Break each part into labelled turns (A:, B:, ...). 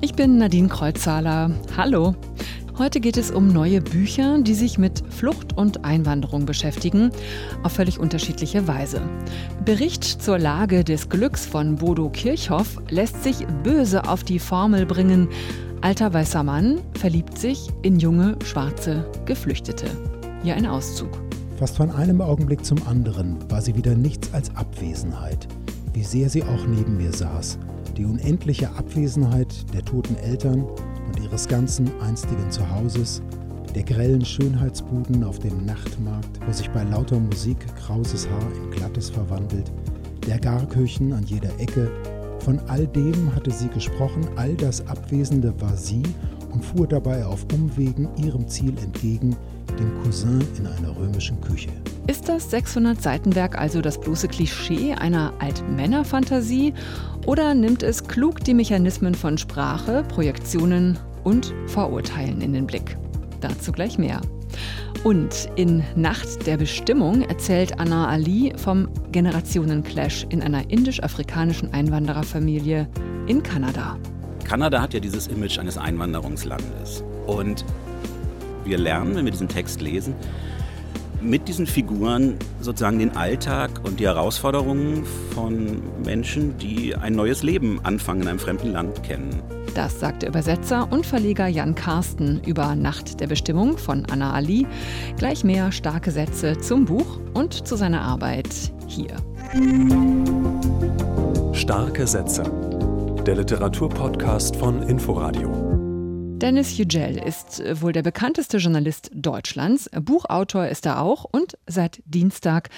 A: Ich bin Nadine Kreuzhaler. Hallo. Heute geht es um neue Bücher, die sich mit Flucht und Einwanderung beschäftigen, auf völlig unterschiedliche Weise. Bericht zur Lage des Glücks von Bodo Kirchhoff lässt sich böse auf die Formel bringen. Alter weißer Mann verliebt sich in junge, schwarze Geflüchtete. Hier ein Auszug.
B: Fast von einem Augenblick zum anderen war sie wieder nichts als Abwesenheit, wie sehr sie auch neben mir saß. Die unendliche Abwesenheit der toten Eltern und ihres ganzen einstigen Zuhauses, der grellen Schönheitsbuden auf dem Nachtmarkt, wo sich bei lauter Musik krauses Haar in glattes verwandelt, der Garküchen an jeder Ecke, von all dem hatte sie gesprochen, all das Abwesende war sie und fuhr dabei auf Umwegen ihrem Ziel entgegen, dem Cousin in einer römischen Küche.
A: Ist das 600-Seitenwerk also das bloße Klischee einer Altmännerfantasie oder nimmt es klug die Mechanismen von Sprache, Projektionen und Vorurteilen in den Blick? Dazu gleich mehr. Und in Nacht der Bestimmung erzählt Anna Ali vom Generationenclash in einer indisch-afrikanischen Einwandererfamilie in Kanada.
C: Kanada hat ja dieses Image eines Einwanderungslandes. Und wir lernen, wenn wir diesen Text lesen, mit diesen Figuren sozusagen den Alltag und die Herausforderungen von Menschen, die ein neues Leben anfangen in einem fremden Land kennen.
A: Das sagt der Übersetzer und Verleger Jan Karsten über Nacht der Bestimmung von Anna Ali. Gleich mehr starke Sätze zum Buch und zu seiner Arbeit hier.
D: Starke Sätze. Der Literaturpodcast von Inforadio.
A: Dennis Yücel ist äh, wohl der bekannteste Journalist Deutschlands. Buchautor ist er auch und seit Dienstag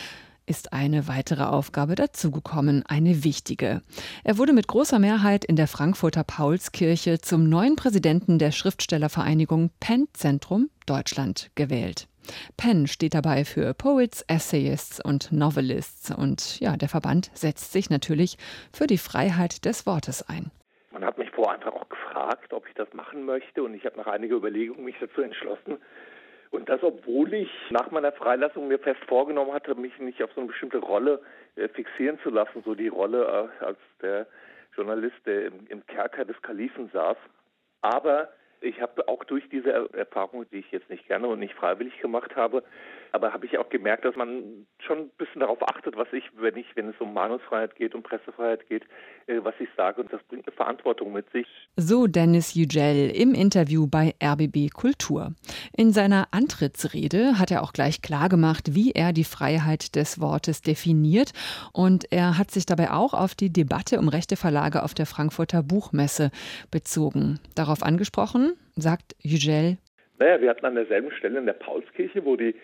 A: ist eine weitere Aufgabe dazugekommen, eine wichtige. Er wurde mit großer Mehrheit in der Frankfurter Paulskirche zum neuen Präsidenten der Schriftstellervereinigung Penn Zentrum Deutschland gewählt. Penn steht dabei für Poets, Essayists und Novelists und ja, der Verband setzt sich natürlich für die Freiheit des Wortes ein.
E: Einfach auch gefragt, ob ich das machen möchte und ich habe nach einiger Überlegung mich dazu entschlossen. Und das, obwohl ich nach meiner Freilassung mir fest vorgenommen hatte, mich nicht auf so eine bestimmte Rolle äh, fixieren zu lassen, so die Rolle äh, als der Journalist, der im Kerker des Kalifen saß. Aber ich habe auch durch diese Erfahrung, die ich jetzt nicht gerne und nicht freiwillig gemacht habe, aber habe ich auch gemerkt, dass man schon ein bisschen darauf achtet, was ich, wenn ich, wenn es um Meinungsfreiheit geht, um Pressefreiheit geht, äh, was ich sage und das bringt eine Verantwortung mit sich.
A: So Dennis Yücel im Interview bei RBB Kultur. In seiner Antrittsrede hat er auch gleich klargemacht, wie er die Freiheit des Wortes definiert und er hat sich dabei auch auf die Debatte um rechte Verlage auf der Frankfurter Buchmesse bezogen. Darauf angesprochen, sagt Yücel.
E: Naja, wir hatten an derselben Stelle in der Paulskirche, wo die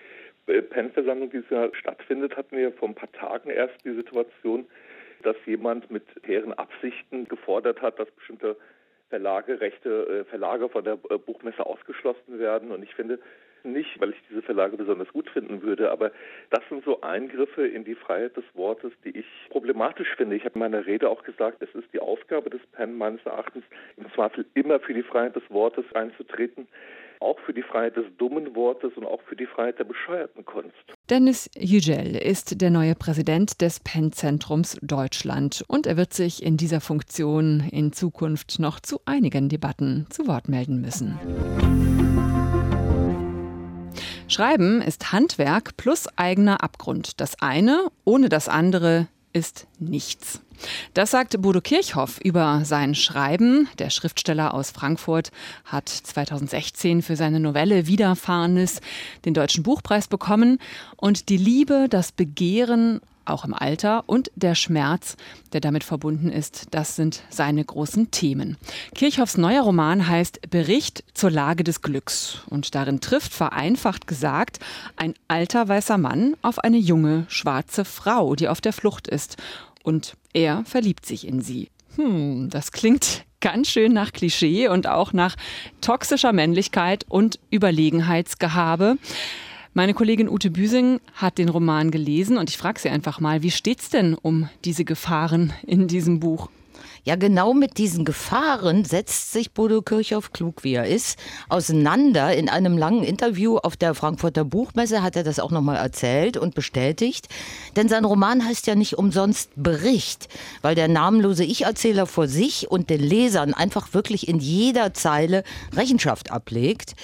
E: PEN-Versammlung dieses Jahr stattfindet, hatten wir vor ein paar Tagen erst die Situation, dass jemand mit hehren Absichten gefordert hat, dass bestimmte Verlage, rechte äh, Verlage von der äh, Buchmesse ausgeschlossen werden. Und ich finde nicht, weil ich diese Verlage besonders gut finden würde, aber das sind so Eingriffe in die Freiheit des Wortes, die ich problematisch finde. Ich habe in meiner Rede auch gesagt, es ist die Aufgabe des PEN meines Erachtens, im Zweifel immer für die Freiheit des Wortes einzutreten auch für die Freiheit des dummen Wortes und auch für die Freiheit der bescheuerten Kunst.
A: Dennis Yücel ist der neue Präsident des Penn-Zentrums Deutschland und er wird sich in dieser Funktion in Zukunft noch zu einigen Debatten zu Wort melden müssen. Schreiben ist Handwerk plus eigener Abgrund. Das eine ohne das andere ist nichts. Das sagt Bodo Kirchhoff über sein Schreiben. Der Schriftsteller aus Frankfurt hat 2016 für seine Novelle Widerfahrenes den Deutschen Buchpreis bekommen. Und die Liebe, das Begehren auch im Alter und der Schmerz, der damit verbunden ist, das sind seine großen Themen. Kirchhoffs neuer Roman heißt Bericht zur Lage des Glücks und darin trifft vereinfacht gesagt ein alter weißer Mann auf eine junge schwarze Frau, die auf der Flucht ist und er verliebt sich in sie. Hm, das klingt ganz schön nach Klischee und auch nach toxischer Männlichkeit und Überlegenheitsgehabe. Meine Kollegin Ute Büsing hat den Roman gelesen und ich frage sie einfach mal, wie steht's denn um diese Gefahren in diesem Buch?
F: Ja, genau mit diesen Gefahren setzt sich Bodo Kirchhoff, klug wie er ist, auseinander. In einem langen Interview auf der Frankfurter Buchmesse hat er das auch nochmal erzählt und bestätigt. Denn sein Roman heißt ja nicht umsonst Bericht, weil der namenlose Ich-Erzähler vor sich und den Lesern einfach wirklich in jeder Zeile Rechenschaft ablegt.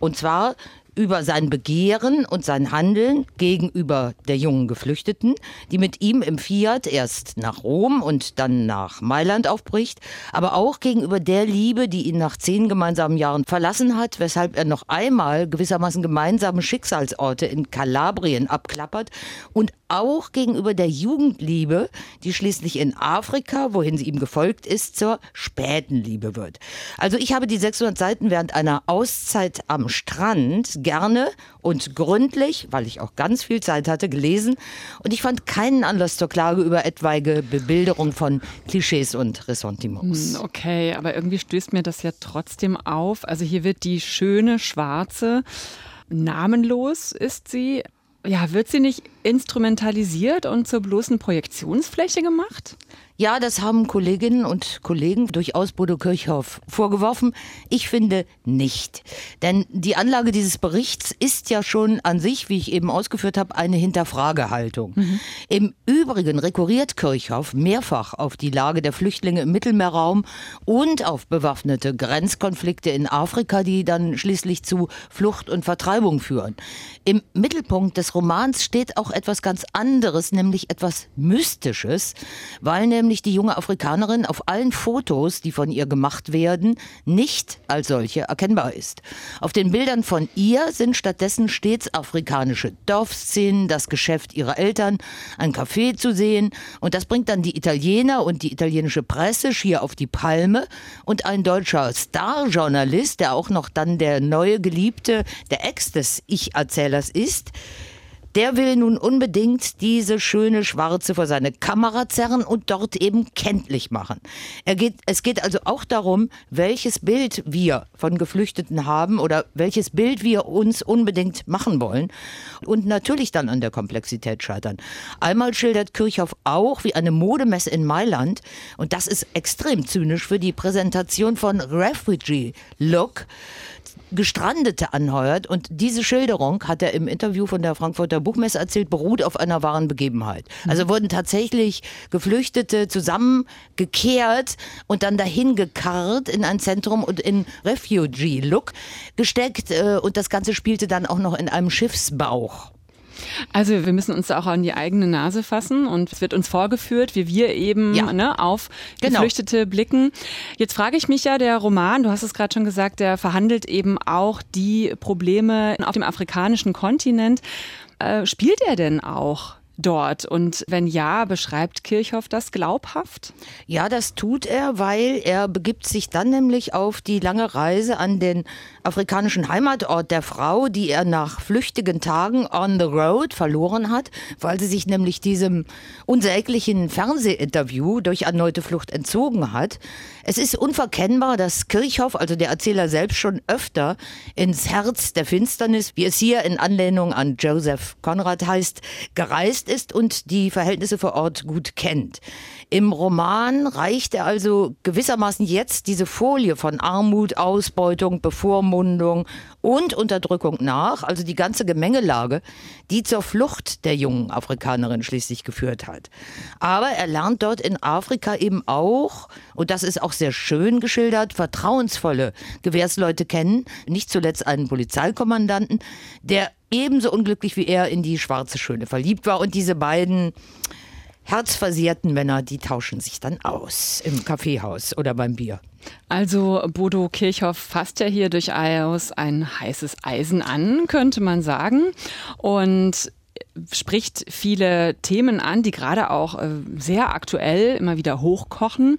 F: Und zwar über sein Begehren und sein Handeln gegenüber der jungen Geflüchteten, die mit ihm im Fiat erst nach Rom und dann nach Mailand aufbricht, aber auch gegenüber der Liebe, die ihn nach zehn gemeinsamen Jahren verlassen hat, weshalb er noch einmal gewissermaßen gemeinsame Schicksalsorte in Kalabrien abklappert und auch gegenüber der Jugendliebe, die schließlich in Afrika, wohin sie ihm gefolgt ist, zur späten Liebe wird. Also ich habe die 600 Seiten während einer Auszeit am Strand gerne und gründlich, weil ich auch ganz viel Zeit hatte, gelesen und ich fand keinen Anlass zur Klage über etwaige Bebilderung von Klischees und Ressentiments.
A: Hm, okay, aber irgendwie stößt mir das ja trotzdem auf. Also hier wird die schöne Schwarze Namenlos ist sie, ja, wird sie nicht instrumentalisiert und zur bloßen Projektionsfläche gemacht?
F: Ja, das haben Kolleginnen und Kollegen durchaus Bodo Kirchhoff vorgeworfen. Ich finde nicht. Denn die Anlage dieses Berichts ist ja schon an sich, wie ich eben ausgeführt habe, eine Hinterfragehaltung. Mhm. Im Übrigen rekurriert Kirchhoff mehrfach auf die Lage der Flüchtlinge im Mittelmeerraum und auf bewaffnete Grenzkonflikte in Afrika, die dann schließlich zu Flucht und Vertreibung führen. Im Mittelpunkt des Romans steht auch etwas ganz anderes, nämlich etwas Mystisches, weil nämlich die junge Afrikanerin auf allen Fotos, die von ihr gemacht werden, nicht als solche erkennbar ist. Auf den Bildern von ihr sind stattdessen stets afrikanische Dorfszenen, das Geschäft ihrer Eltern, ein Café zu sehen und das bringt dann die Italiener und die italienische Presse schier auf die Palme und ein deutscher Starjournalist, der auch noch dann der neue Geliebte, der Ex des Ich-Erzählers ist, der will nun unbedingt diese schöne Schwarze vor seine Kamera zerren und dort eben kenntlich machen. Er geht, es geht also auch darum, welches Bild wir von Geflüchteten haben oder welches Bild wir uns unbedingt machen wollen und natürlich dann an der Komplexität scheitern. Einmal schildert Kirchhoff auch, wie eine Modemesse in Mailand, und das ist extrem zynisch für die Präsentation von Refugee Look, Gestrandete anheuert. Und diese Schilderung, hat er im Interview von der Frankfurter Buchmesse erzählt, beruht auf einer wahren Begebenheit. Also mhm. wurden tatsächlich Geflüchtete zusammengekehrt und dann dahin gekarrt in ein Zentrum und in Refugee-Look gesteckt. Äh, und das Ganze spielte dann auch noch in einem Schiffsbauch.
A: Also wir müssen uns da auch an die eigene Nase fassen und es wird uns vorgeführt, wie wir eben ja. ne, auf genau. Geflüchtete blicken. Jetzt frage ich mich ja, der Roman, du hast es gerade schon gesagt, der verhandelt eben auch die Probleme auf dem afrikanischen Kontinent. Äh, spielt er denn auch dort? Und wenn ja, beschreibt Kirchhoff das glaubhaft?
F: Ja, das tut er, weil er begibt sich dann nämlich auf die lange Reise an den afrikanischen Heimatort der Frau, die er nach flüchtigen Tagen on the road verloren hat, weil sie sich nämlich diesem unsäglichen Fernsehinterview durch erneute Flucht entzogen hat. Es ist unverkennbar, dass Kirchhoff, also der Erzähler selbst, schon öfter ins Herz der Finsternis, wie es hier in Anlehnung an Joseph Conrad heißt, gereist ist und die Verhältnisse vor Ort gut kennt. Im Roman reicht er also gewissermaßen jetzt diese Folie von Armut, Ausbeutung, Bevormundung und Unterdrückung nach, also die ganze Gemengelage, die zur Flucht der jungen Afrikanerin schließlich geführt hat. Aber er lernt dort in Afrika eben auch, und das ist auch sehr schön geschildert, vertrauensvolle Gewährsleute kennen, nicht zuletzt einen Polizeikommandanten, der ebenso unglücklich wie er in die schwarze Schöne verliebt war und diese beiden herzversehrten Männer, die tauschen sich dann aus im Kaffeehaus oder beim Bier.
A: Also Bodo Kirchhoff fasst ja hier durchaus ein heißes Eisen an, könnte man sagen. Und spricht viele Themen an, die gerade auch äh, sehr aktuell immer wieder hochkochen.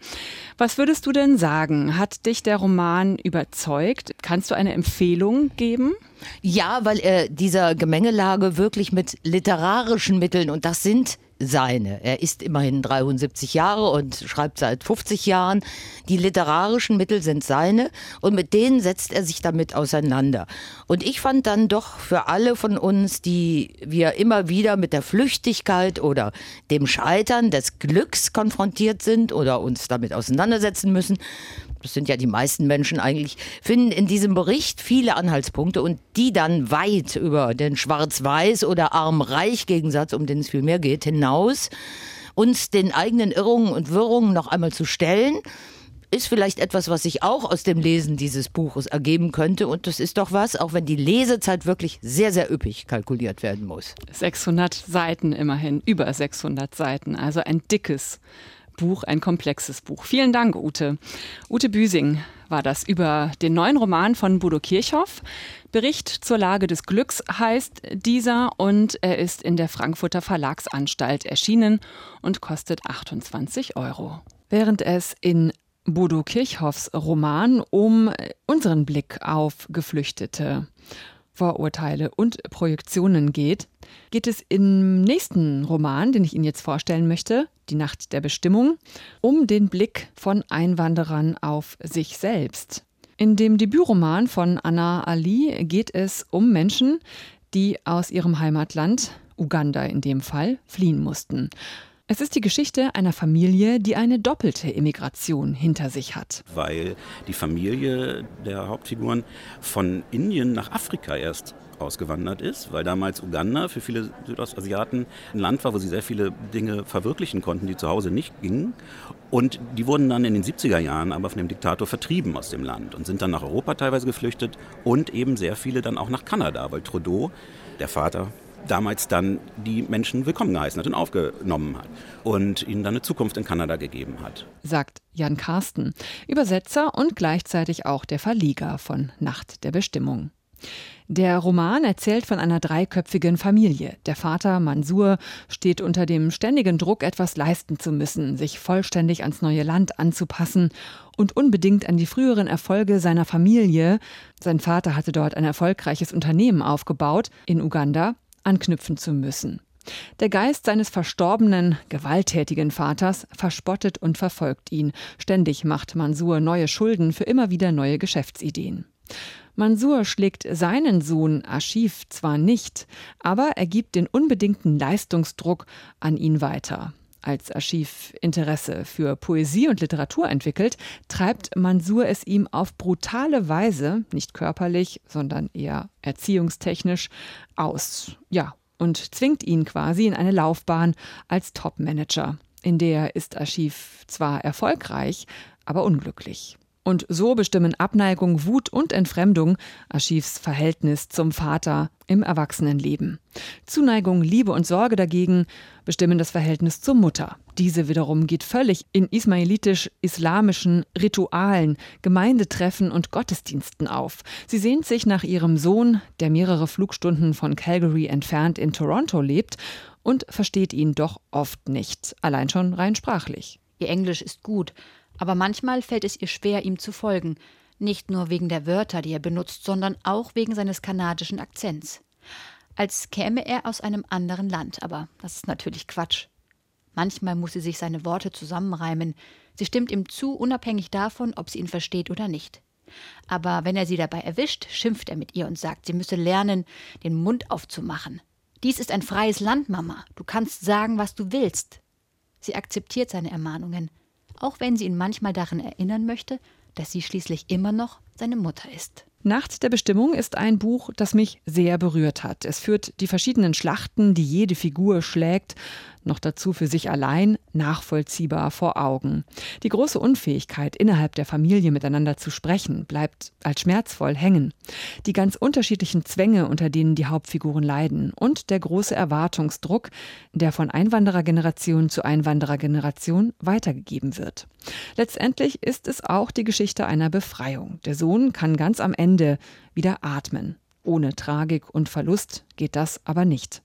A: Was würdest du denn sagen? Hat dich der Roman überzeugt? Kannst du eine Empfehlung geben?
F: Ja, weil er dieser Gemengelage wirklich mit literarischen Mitteln, und das sind seine. Er ist immerhin 73 Jahre und schreibt seit 50 Jahren. Die literarischen Mittel sind seine und mit denen setzt er sich damit auseinander. Und ich fand dann doch für alle von uns, die wir immer wieder mit der Flüchtigkeit oder dem Scheitern des Glücks konfrontiert sind oder uns damit auseinandersetzen müssen, das sind ja die meisten Menschen eigentlich, finden in diesem Bericht viele Anhaltspunkte und die dann weit über den Schwarz-Weiß- oder Arm-Reich-Gegensatz, um den es viel mehr geht, hinaus uns den eigenen Irrungen und Wirrungen noch einmal zu stellen ist vielleicht etwas, was sich auch aus dem Lesen dieses Buches ergeben könnte. Und das ist doch was, auch wenn die Lesezeit wirklich sehr, sehr üppig kalkuliert werden muss.
A: 600 Seiten immerhin, über 600 Seiten, also ein dickes Buch, ein komplexes Buch. Vielen Dank, Ute. Ute Büsing war das über den neuen Roman von Bodo Kirchhoff. Bericht zur Lage des Glücks heißt dieser und er ist in der Frankfurter Verlagsanstalt erschienen und kostet 28 Euro. Während es in Bodo Kirchhoffs Roman um unseren Blick auf Geflüchtete Vorurteile und Projektionen geht, geht es im nächsten Roman, den ich Ihnen jetzt vorstellen möchte, Die Nacht der Bestimmung, um den Blick von Einwanderern auf sich selbst. In dem Debütroman von Anna Ali geht es um Menschen, die aus ihrem Heimatland, Uganda in dem Fall, fliehen mussten. Es ist die Geschichte einer Familie, die eine doppelte Immigration hinter sich hat.
C: Weil die Familie der Hauptfiguren von Indien nach Afrika erst ausgewandert ist, weil damals Uganda für viele Südostasiaten ein Land war, wo sie sehr viele Dinge verwirklichen konnten, die zu Hause nicht gingen. Und die wurden dann in den 70er Jahren aber von dem Diktator vertrieben aus dem Land und sind dann nach Europa teilweise geflüchtet und eben sehr viele dann auch nach Kanada, weil Trudeau, der Vater damals dann die Menschen willkommen geheißen hat und aufgenommen hat und ihnen dann eine Zukunft in Kanada gegeben hat.
A: Sagt Jan Karsten, Übersetzer und gleichzeitig auch der Verleger von Nacht der Bestimmung. Der Roman erzählt von einer dreiköpfigen Familie. Der Vater Mansur steht unter dem ständigen Druck, etwas leisten zu müssen, sich vollständig ans neue Land anzupassen und unbedingt an die früheren Erfolge seiner Familie. Sein Vater hatte dort ein erfolgreiches Unternehmen aufgebaut in Uganda anknüpfen zu müssen. Der Geist seines verstorbenen, gewalttätigen Vaters verspottet und verfolgt ihn. Ständig macht Mansur neue Schulden für immer wieder neue Geschäftsideen. Mansur schlägt seinen Sohn Archiv zwar nicht, aber er gibt den unbedingten Leistungsdruck an ihn weiter. Als Archiv Interesse für Poesie und Literatur entwickelt, treibt Mansur es ihm auf brutale Weise, nicht körperlich, sondern eher erziehungstechnisch, aus. Ja, und zwingt ihn quasi in eine Laufbahn als Topmanager. In der ist Archiv zwar erfolgreich, aber unglücklich. Und so bestimmen Abneigung, Wut und Entfremdung Archivs Verhältnis zum Vater im Erwachsenenleben. Zuneigung, Liebe und Sorge dagegen bestimmen das Verhältnis zur Mutter. Diese wiederum geht völlig in ismailitisch-islamischen Ritualen, Gemeindetreffen und Gottesdiensten auf. Sie sehnt sich nach ihrem Sohn, der mehrere Flugstunden von Calgary entfernt in Toronto lebt, und versteht ihn doch oft nicht, allein schon rein sprachlich.
G: Ihr Englisch ist gut, aber manchmal fällt es ihr schwer, ihm zu folgen, nicht nur wegen der Wörter, die er benutzt, sondern auch wegen seines kanadischen Akzents. Als käme er aus einem anderen Land, aber das ist natürlich Quatsch. Manchmal muss sie sich seine Worte zusammenreimen. Sie stimmt ihm zu, unabhängig davon, ob sie ihn versteht oder nicht. Aber wenn er sie dabei erwischt, schimpft er mit ihr und sagt, sie müsse lernen, den Mund aufzumachen. Dies ist ein freies Land, Mama. Du kannst sagen, was du willst. Sie akzeptiert seine Ermahnungen, auch wenn sie ihn manchmal daran erinnern möchte, dass sie schließlich immer noch seine Mutter ist.
A: Nacht der Bestimmung ist ein Buch, das mich sehr berührt hat. Es führt die verschiedenen Schlachten, die jede Figur schlägt, noch dazu für sich allein nachvollziehbar vor Augen. Die große Unfähigkeit, innerhalb der Familie miteinander zu sprechen, bleibt als schmerzvoll hängen. Die ganz unterschiedlichen Zwänge, unter denen die Hauptfiguren leiden und der große Erwartungsdruck, der von Einwanderergeneration zu Einwanderergeneration weitergegeben wird. Letztendlich ist es auch die Geschichte einer Befreiung. Der Sohn kann ganz am Ende wieder atmen. Ohne Tragik und Verlust geht das aber nicht.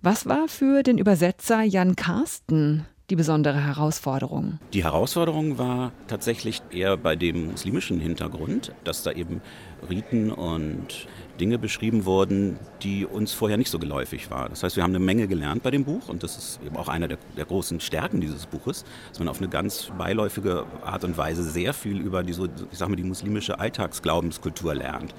A: Was war für den Übersetzer Jan Karsten die besondere Herausforderung?
C: Die Herausforderung war tatsächlich eher bei dem muslimischen Hintergrund, dass da eben Riten und Dinge beschrieben wurden, die uns vorher nicht so geläufig waren. Das heißt, wir haben eine Menge gelernt bei dem Buch und das ist eben auch einer der, der, großen Stärken dieses Buches, dass man auf eine ganz beiläufige Art und Weise sehr viel über die, ich sag mal, die muslimische Alltagsglaubenskultur lernt.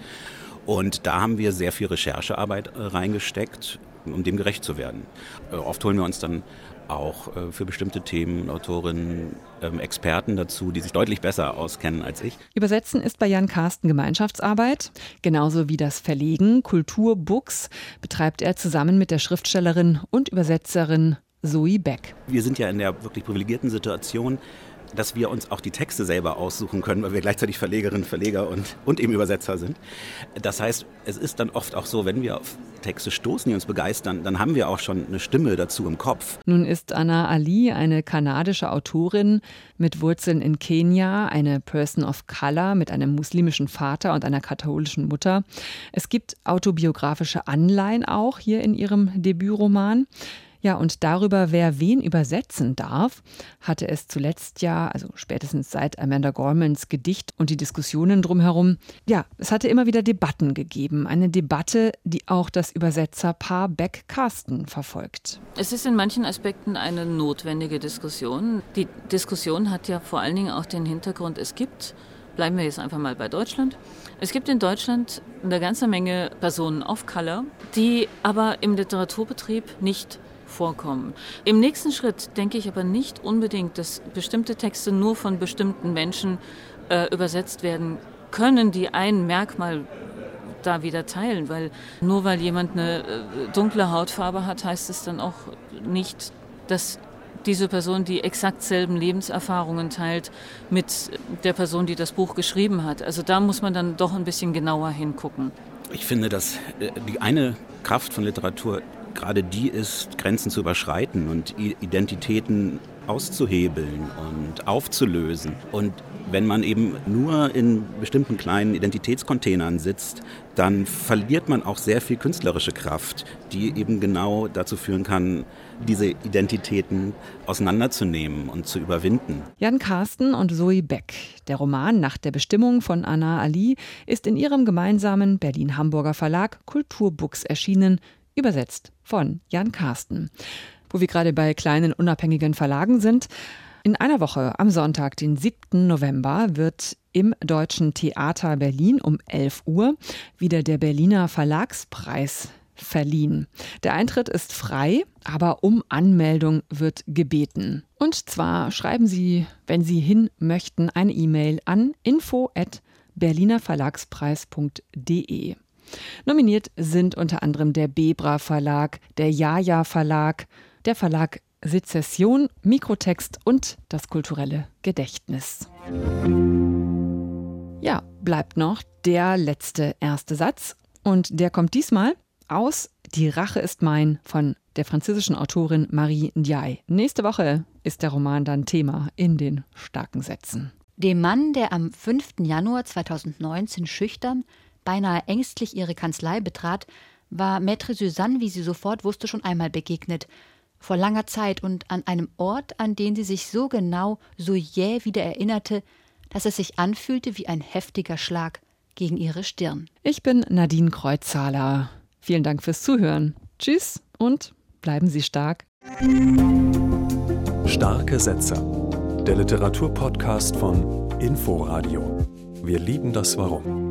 C: Und da haben wir sehr viel Recherchearbeit äh, reingesteckt, um dem gerecht zu werden. Äh, oft holen wir uns dann auch äh, für bestimmte Themen Autorinnen, ähm, Experten dazu, die sich deutlich besser auskennen als ich.
A: Übersetzen ist bei Jan Carsten Gemeinschaftsarbeit. Genauso wie das Verlegen Kulturbooks betreibt er zusammen mit der Schriftstellerin und Übersetzerin Zoe Beck.
C: Wir sind ja in der wirklich privilegierten Situation, dass wir uns auch die Texte selber aussuchen können, weil wir gleichzeitig Verlegerinnen, Verleger und, und eben Übersetzer sind. Das heißt, es ist dann oft auch so, wenn wir auf Texte stoßen, die uns begeistern, dann haben wir auch schon eine Stimme dazu im Kopf.
A: Nun ist Anna Ali eine kanadische Autorin mit Wurzeln in Kenia, eine Person of Color mit einem muslimischen Vater und einer katholischen Mutter. Es gibt autobiografische Anleihen auch hier in ihrem Debütroman. Ja, und darüber, wer wen übersetzen darf, hatte es zuletzt ja, also spätestens seit Amanda Gormans Gedicht und die Diskussionen drumherum, ja, es hatte immer wieder Debatten gegeben. Eine Debatte, die auch das Übersetzerpaar Beck-Carsten verfolgt.
H: Es ist in manchen Aspekten eine notwendige Diskussion. Die Diskussion hat ja vor allen Dingen auch den Hintergrund, es gibt bleiben wir jetzt einfach mal bei Deutschland. Es gibt in Deutschland eine ganze Menge Personen of Color, die aber im Literaturbetrieb nicht vorkommen. Im nächsten Schritt denke ich aber nicht unbedingt, dass bestimmte Texte nur von bestimmten Menschen äh, übersetzt werden können, die ein Merkmal da wieder teilen, weil nur weil jemand eine äh, dunkle Hautfarbe hat, heißt es dann auch nicht, dass diese Person die exakt selben Lebenserfahrungen teilt mit der Person, die das Buch geschrieben hat. Also da muss man dann doch ein bisschen genauer hingucken.
C: Ich finde, dass äh, die eine Kraft von Literatur gerade die ist, Grenzen zu überschreiten und Identitäten auszuhebeln und aufzulösen. Und wenn man eben nur in bestimmten kleinen Identitätscontainern sitzt, dann verliert man auch sehr viel künstlerische Kraft, die eben genau dazu führen kann, diese Identitäten auseinanderzunehmen und zu überwinden.
A: Jan Carsten und Zoe Beck. Der Roman Nach der Bestimmung von Anna Ali ist in ihrem gemeinsamen Berlin-Hamburger Verlag Kulturbooks erschienen übersetzt von Jan Karsten. Wo wir gerade bei kleinen unabhängigen Verlagen sind, in einer Woche am Sonntag, den 7. November, wird im Deutschen Theater Berlin um 11 Uhr wieder der Berliner Verlagspreis verliehen. Der Eintritt ist frei, aber um Anmeldung wird gebeten. Und zwar schreiben Sie, wenn Sie hin möchten, eine E-Mail an info@berlinerverlagspreis.de. Nominiert sind unter anderem der Bebra Verlag, der Jaja Verlag, der Verlag Sezession, Mikrotext und das kulturelle Gedächtnis. Ja, bleibt noch der letzte erste Satz und der kommt diesmal aus Die Rache ist mein von der französischen Autorin Marie Ndiaye. Nächste Woche ist der Roman dann Thema in den starken Sätzen.
G: Dem Mann, der am 5. Januar 2019 schüchtern beinahe ängstlich ihre Kanzlei betrat, war Maître Suzanne, wie sie sofort wusste, schon einmal begegnet. Vor langer Zeit und an einem Ort, an den sie sich so genau, so jäh wieder erinnerte, dass es sich anfühlte wie ein heftiger Schlag gegen ihre Stirn.
A: Ich bin Nadine Kreuzzahler. Vielen Dank fürs Zuhören. Tschüss und bleiben Sie stark.
D: Starke Sätze. Der Literaturpodcast von Inforadio. Wir lieben das Warum.